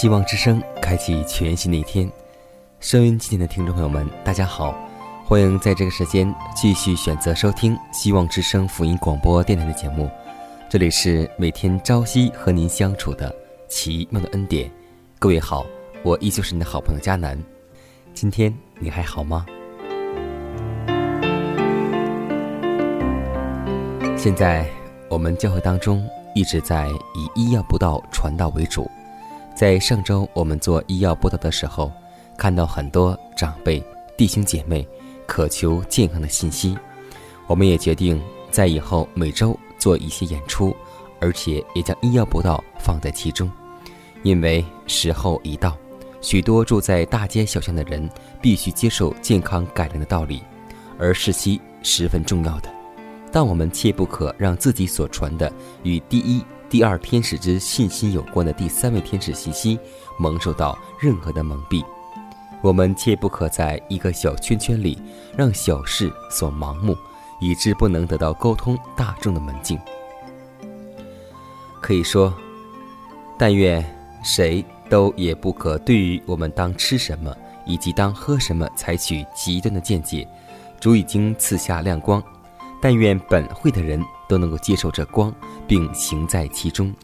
希望之声开启全新的一天，收音机前的听众朋友们，大家好，欢迎在这个时间继续选择收听希望之声福音广播电台的节目。这里是每天朝夕和您相处的奇妙的恩典。各位好，我依旧是你的好朋友佳楠。今天你还好吗？现在我们教会当中一直在以医药不道传道为主。在上周我们做医药播道的时候，看到很多长辈、弟兄姐妹渴求健康的信息。我们也决定在以后每周做一些演出，而且也将医药播道放在其中，因为时候已到，许多住在大街小巷的人必须接受健康改良的道理，而是其十分重要的。但我们切不可让自己所传的与第一。第二天使之信心有关的第三位天使信息，蒙受到任何的蒙蔽，我们切不可在一个小圈圈里让小事所盲目，以致不能得到沟通大众的门径。可以说，但愿谁都也不可对于我们当吃什么以及当喝什么采取极端的见解。主已经赐下亮光，但愿本会的人。都能够接受这光，并行在其中。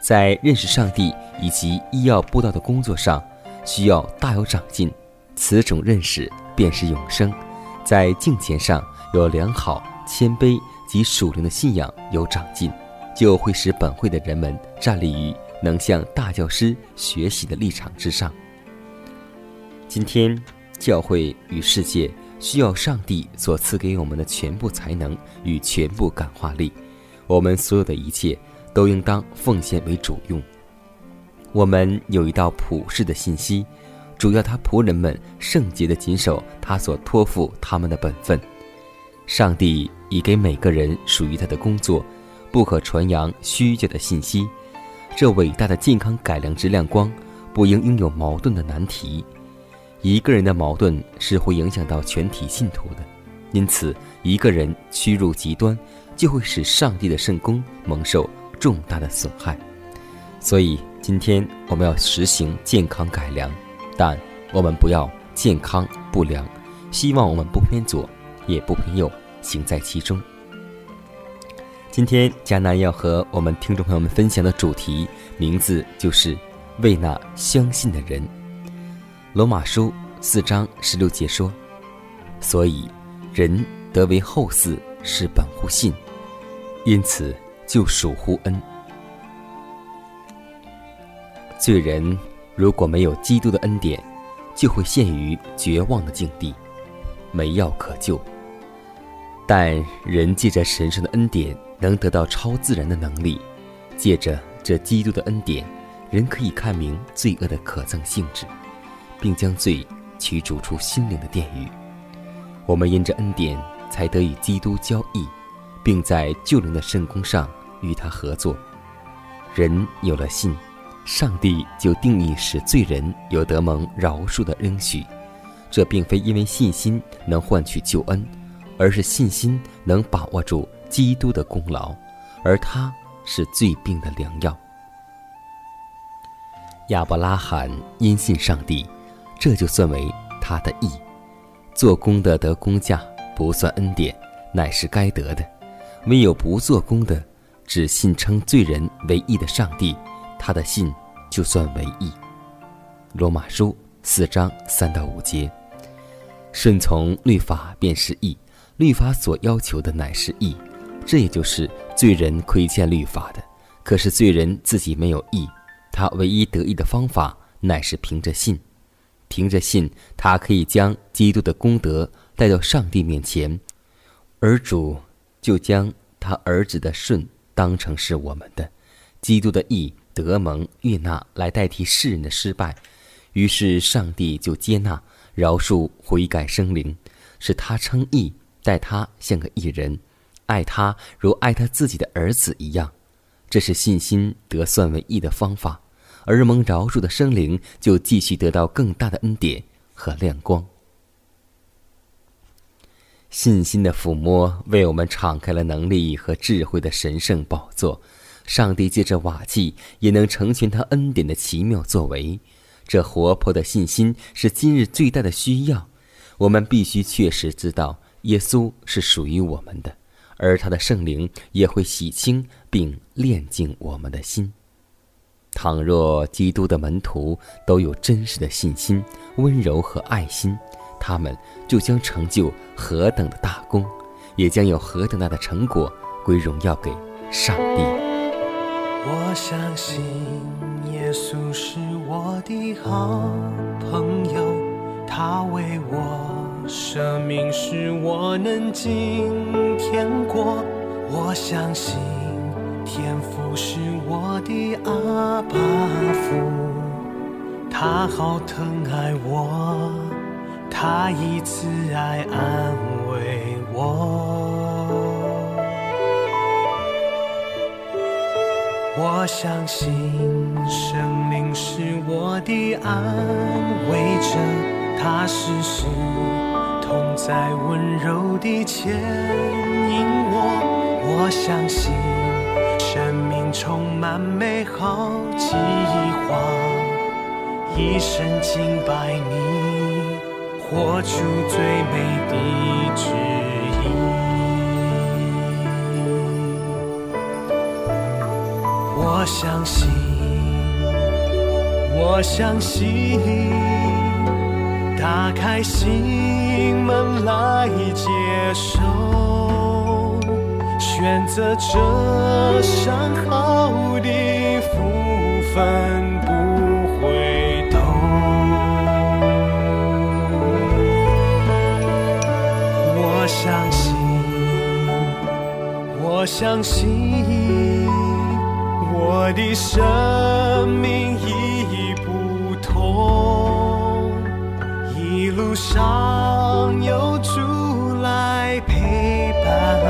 在认识上帝以及医药布道的工作上，需要大有长进。此种认识便是永生。在敬虔上有良好谦卑及属灵的信仰有长进，就会使本会的人们站立于能向大教师学习的立场之上。今天，教会与世界。需要上帝所赐给我们的全部才能与全部感化力，我们所有的一切都应当奉献为主用。我们有一道普世的信息，主要他仆人们圣洁的谨守他所托付他们的本分。上帝已给每个人属于他的工作，不可传扬虚假的信息。这伟大的健康改良之亮光，不应拥有矛盾的难题。一个人的矛盾是会影响到全体信徒的，因此一个人屈入极端，就会使上帝的圣功蒙受重大的损害。所以今天我们要实行健康改良，但我们不要健康不良。希望我们不偏左，也不偏右，行在其中。今天迦南要和我们听众朋友们分享的主题名字就是为那相信的人。罗马书四章十六节说：“所以人得为后嗣，是本乎信，因此就属乎恩。罪人如果没有基督的恩典，就会陷于绝望的境地，没药可救。但人借着神圣的恩典，能得到超自然的能力。借着这基督的恩典，人可以看明罪恶的可憎性质。”并将罪驱逐出心灵的殿宇。我们因着恩典，才得与基督交易，并在救人的圣功上与他合作。人有了信，上帝就定义使罪人有得蒙饶恕的应许。这并非因为信心能换取救恩，而是信心能把握住基督的功劳，而他是最病的良药。亚伯拉罕因信上帝，这就算为他的义。做工的得工价，不算恩典，乃是该得的；唯有不做工的，只信称罪人为义的上帝，他的信就算为义。罗马书四章三到五节。顺从律法便是义，律法所要求的乃是义，这也就是罪人亏欠律法的。可是罪人自己没有义，他唯一得义的方法乃是凭着信，凭着信，他可以将基督的功德带到上帝面前，而主就将他儿子的顺当成是我们的，基督的义得蒙悦纳来代替世人的失败，于是上帝就接纳。饶恕悔改生灵，使他称义，待他像个义人，爱他如爱他自己的儿子一样，这是信心得算为义的方法。而蒙饶恕的生灵就继续得到更大的恩典和亮光。信心的抚摸为我们敞开了能力和智慧的神圣宝座，上帝借着瓦器也能成全他恩典的奇妙作为。这活泼的信心是今日最大的需要。我们必须确实知道，耶稣是属于我们的，而他的圣灵也会洗清并炼净我们的心。倘若基督的门徒都有真实的信心、温柔和爱心，他们就将成就何等的大功，也将有何等大的成果归荣耀给上帝。我相信耶稣是。我的好朋友，他为我舍命，使我能进天国。我相信天父是我的阿爸父，他好疼爱我，他以慈爱安慰我。我相信生灵是我的安慰者，他时时同在，温柔地牵引我。我相信充满美好计划，一生敬拜你，活出最美的旨意。我相信，我相信，打开心门来接受，选择这上好的福分不回头。我相信，我相信。我的生命已不同，一路上有主来陪伴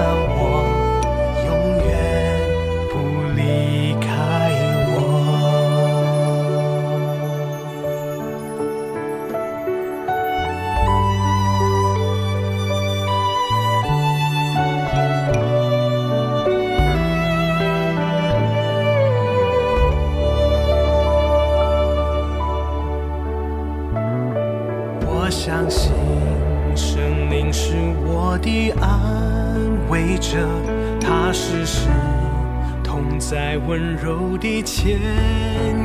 我的安慰者，他是谁？痛在温柔地牵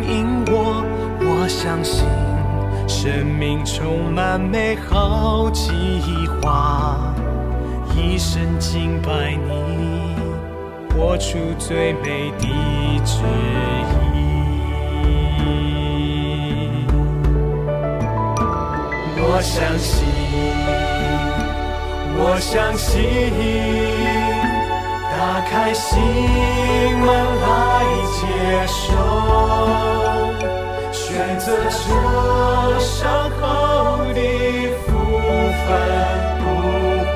引我，我相信生命充满美好计划，一生敬拜你，活出最美的旨意。我相信，我相信。打开心门来接受，选择这伤口的福分不回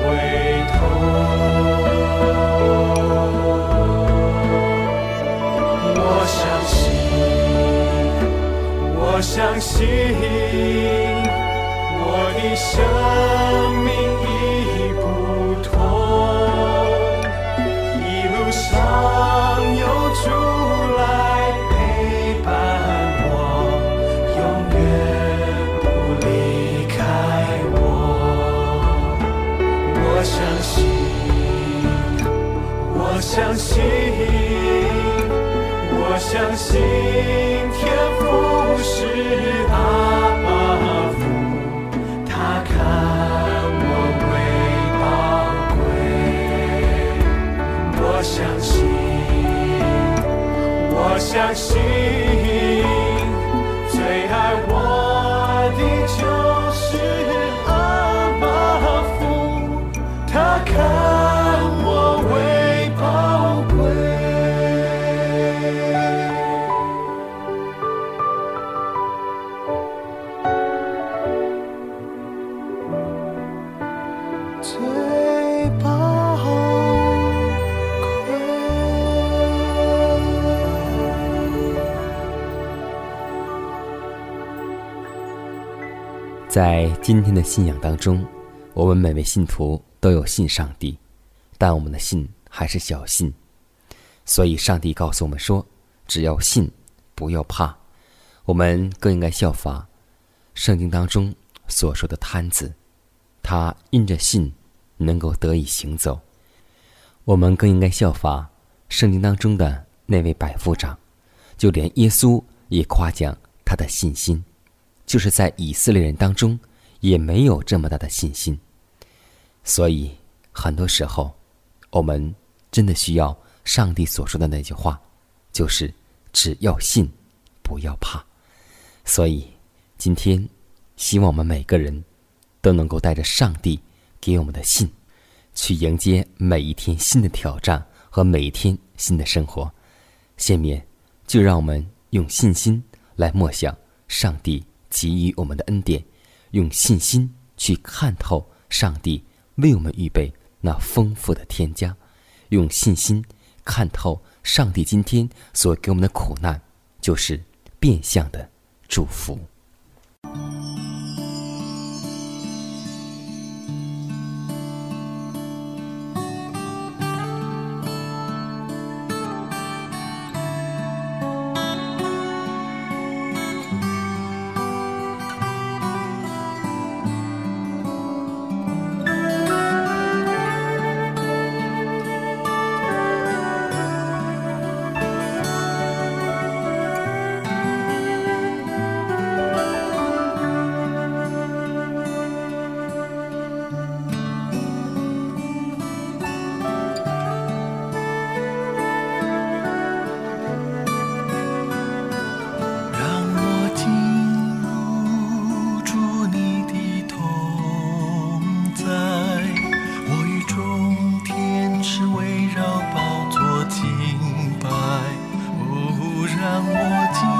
今天的信仰当中，我们每位信徒都有信上帝，但我们的信还是小信，所以上帝告诉我们说：只要信，不要怕。我们更应该效法圣经当中所说的摊子，他因着信能够得以行走。我们更应该效法圣经当中的那位百夫长，就连耶稣也夸奖他的信心。就是在以色列人当中，也没有这么大的信心。所以，很多时候，我们真的需要上帝所说的那句话，就是“只要信，不要怕”。所以，今天，希望我们每个人都能够带着上帝给我们的信，去迎接每一天新的挑战和每一天新的生活。下面，就让我们用信心来默想上帝。给予我们的恩典，用信心去看透上帝为我们预备那丰富的添加，用信心看透上帝今天所给我们的苦难，就是变相的祝福。让我听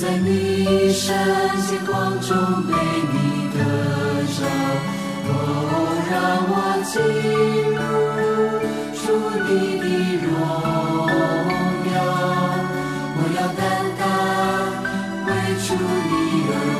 在你圣洁光中被你得着，哦，让我进入主你的荣耀，我要单单为主你的。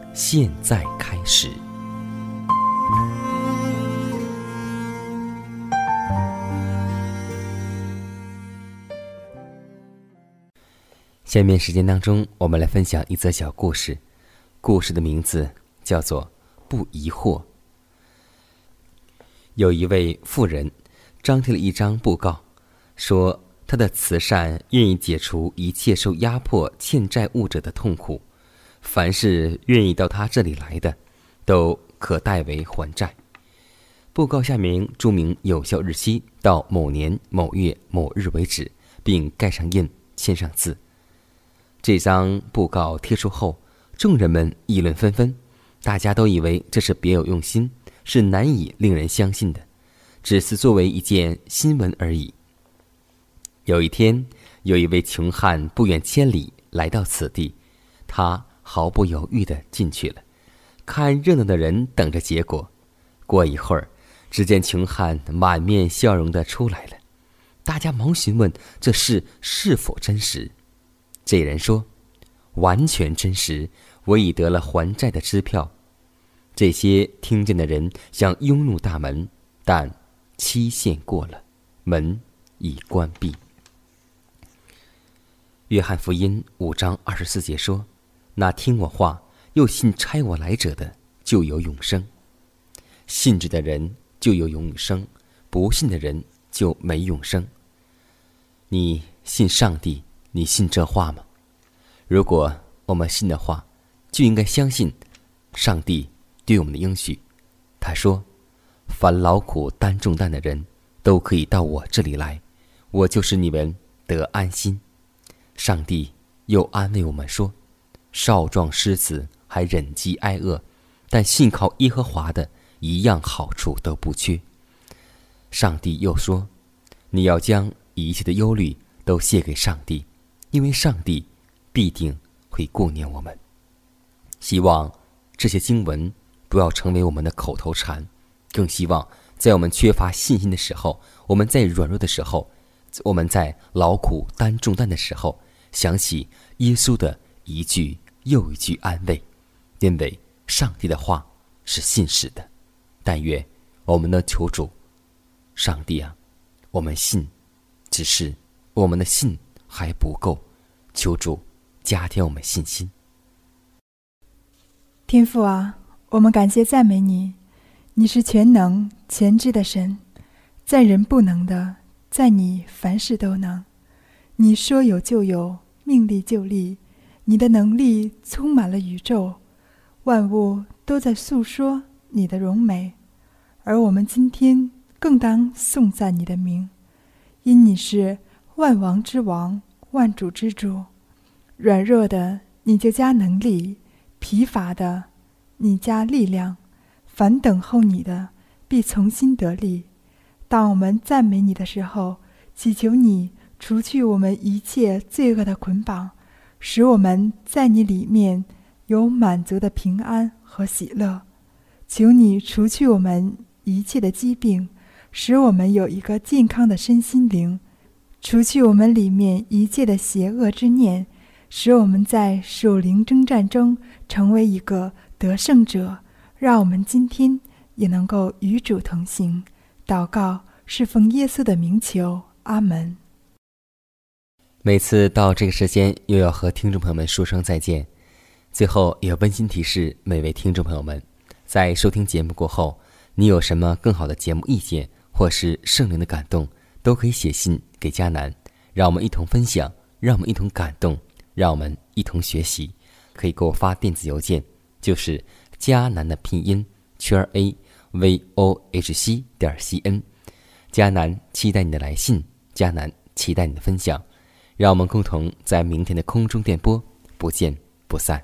现在开始。下面时间当中，我们来分享一则小故事。故事的名字叫做《不疑惑》。有一位富人张贴了一张布告，说他的慈善愿意解除一切受压迫欠债务者的痛苦。凡是愿意到他这里来的，都可代为还债。布告下面注明有效日期到某年某月某日为止，并盖上印，签上字。这张布告贴出后，众人们议论纷纷，大家都以为这是别有用心，是难以令人相信的，只是作为一件新闻而已。有一天，有一位穷汉不远千里来到此地，他。毫不犹豫的进去了，看热闹的人等着结果。过一会儿，只见穷汉满面笑容的出来了，大家忙询问这事是否真实。这人说：“完全真实，我已得了还债的支票。”这些听见的人想拥入大门，但期限过了，门已关闭。约翰福音五章二十四节说。那听我话又信差我来者的，就有永生；信着的人就有永生，不信的人就没永生。你信上帝？你信这话吗？如果我们信的话，就应该相信，上帝对我们的应许。他说：“凡劳苦担重担的人，都可以到我这里来，我就是你们得安心。”上帝又安慰我们说：“少壮狮子还忍饥挨饿，但信靠耶和华的，一样好处都不缺。”上帝又说：“你要将一切的忧虑都卸给上帝，因为上帝必定会顾念我们。”希望这些经文。不要成为我们的口头禅，更希望在我们缺乏信心的时候，我们在软弱的时候，我们在劳苦担重担的时候，想起耶稣的一句又一句安慰，因为上帝的话是信实的。但愿我们的求主，上帝啊，我们信，只是我们的信还不够，求主加添我们信心。天父啊。我们感谢赞美你，你是全能全知的神，在人不能的，在你凡事都能。你说有就有，命立就立，你的能力充满了宇宙，万物都在诉说你的荣美，而我们今天更当颂赞你的名，因你是万王之王，万主之主。软弱的你就加能力，疲乏的。你加力量，凡等候你的，必重新得力。当我们赞美你的时候，祈求你除去我们一切罪恶的捆绑，使我们在你里面有满足的平安和喜乐。求你除去我们一切的疾病，使我们有一个健康的身心灵；除去我们里面一切的邪恶之念，使我们在属灵征战中成为一个。得胜者，让我们今天也能够与主同行。祷告是奉耶稣的名求，阿门。每次到这个时间，又要和听众朋友们说声再见。最后，也温馨提示每位听众朋友们，在收听节目过后，你有什么更好的节目意见，或是圣灵的感动，都可以写信给佳南，让我们一同分享，让我们一同感动，让我们一同学习。可以给我发电子邮件。就是迦南的拼音圈 a v o h c 点 c n，迦南期待你的来信，迦南期待你的分享，让我们共同在明天的空中电波不见不散。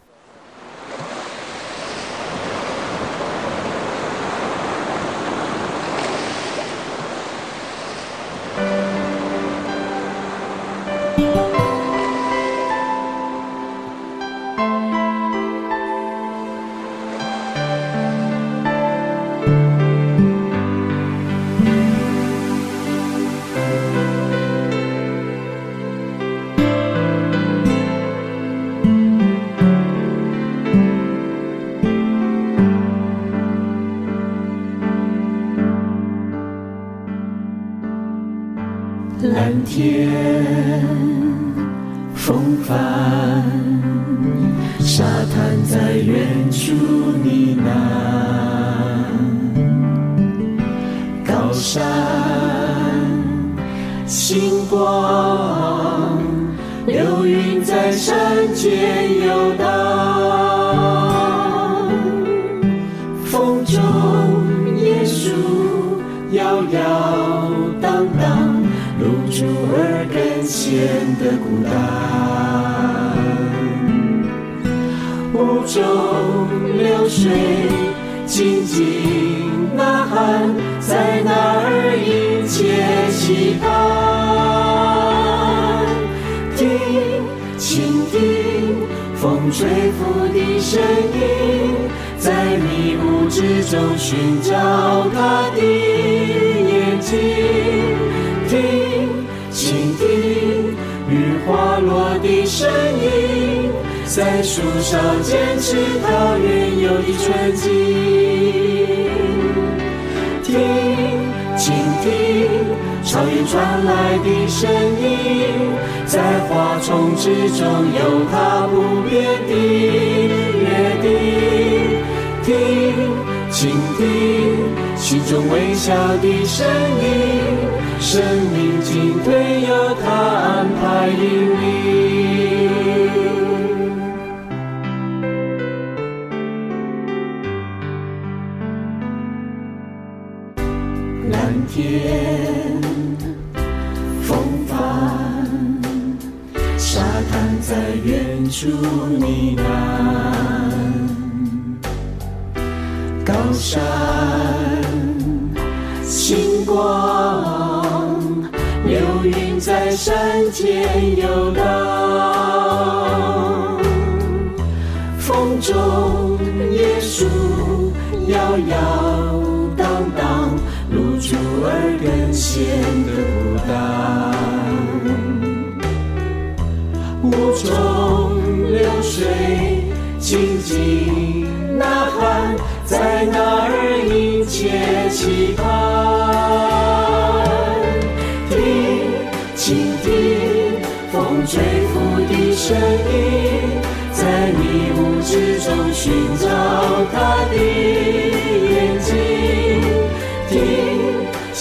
中流水，静静呐喊，在那儿迎接期盼。听，倾听，风吹拂的声音，在迷雾之中寻找他的眼睛。听，倾听，雨滑落的声音。在树梢坚持它原有的纯净。听，倾听草原传来的声音，在花丛之中有它不变的约定。听。倾听心中微笑的声音，生命进退由他安排引领。天，风帆，沙滩在远处呢喃，高山，星光，流云在山间游荡，风中椰树摇摇。珠儿更显得孤单，雾中流水静静呐喊，在那儿迎接期盼。听，倾听风吹拂的声音，在迷雾之中寻找他的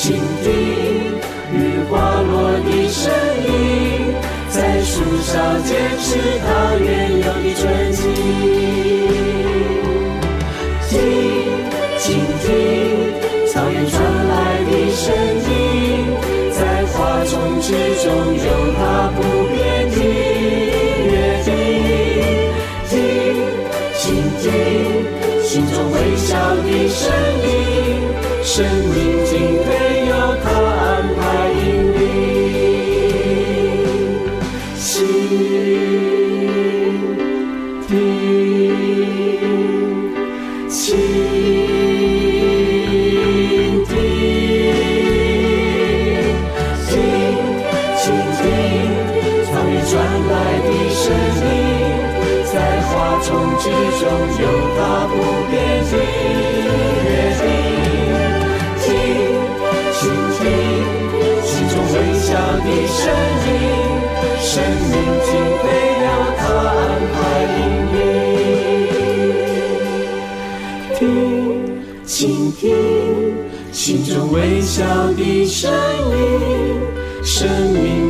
倾听雨滑落的声音，在树梢坚持它原有的纯净。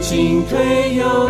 进退有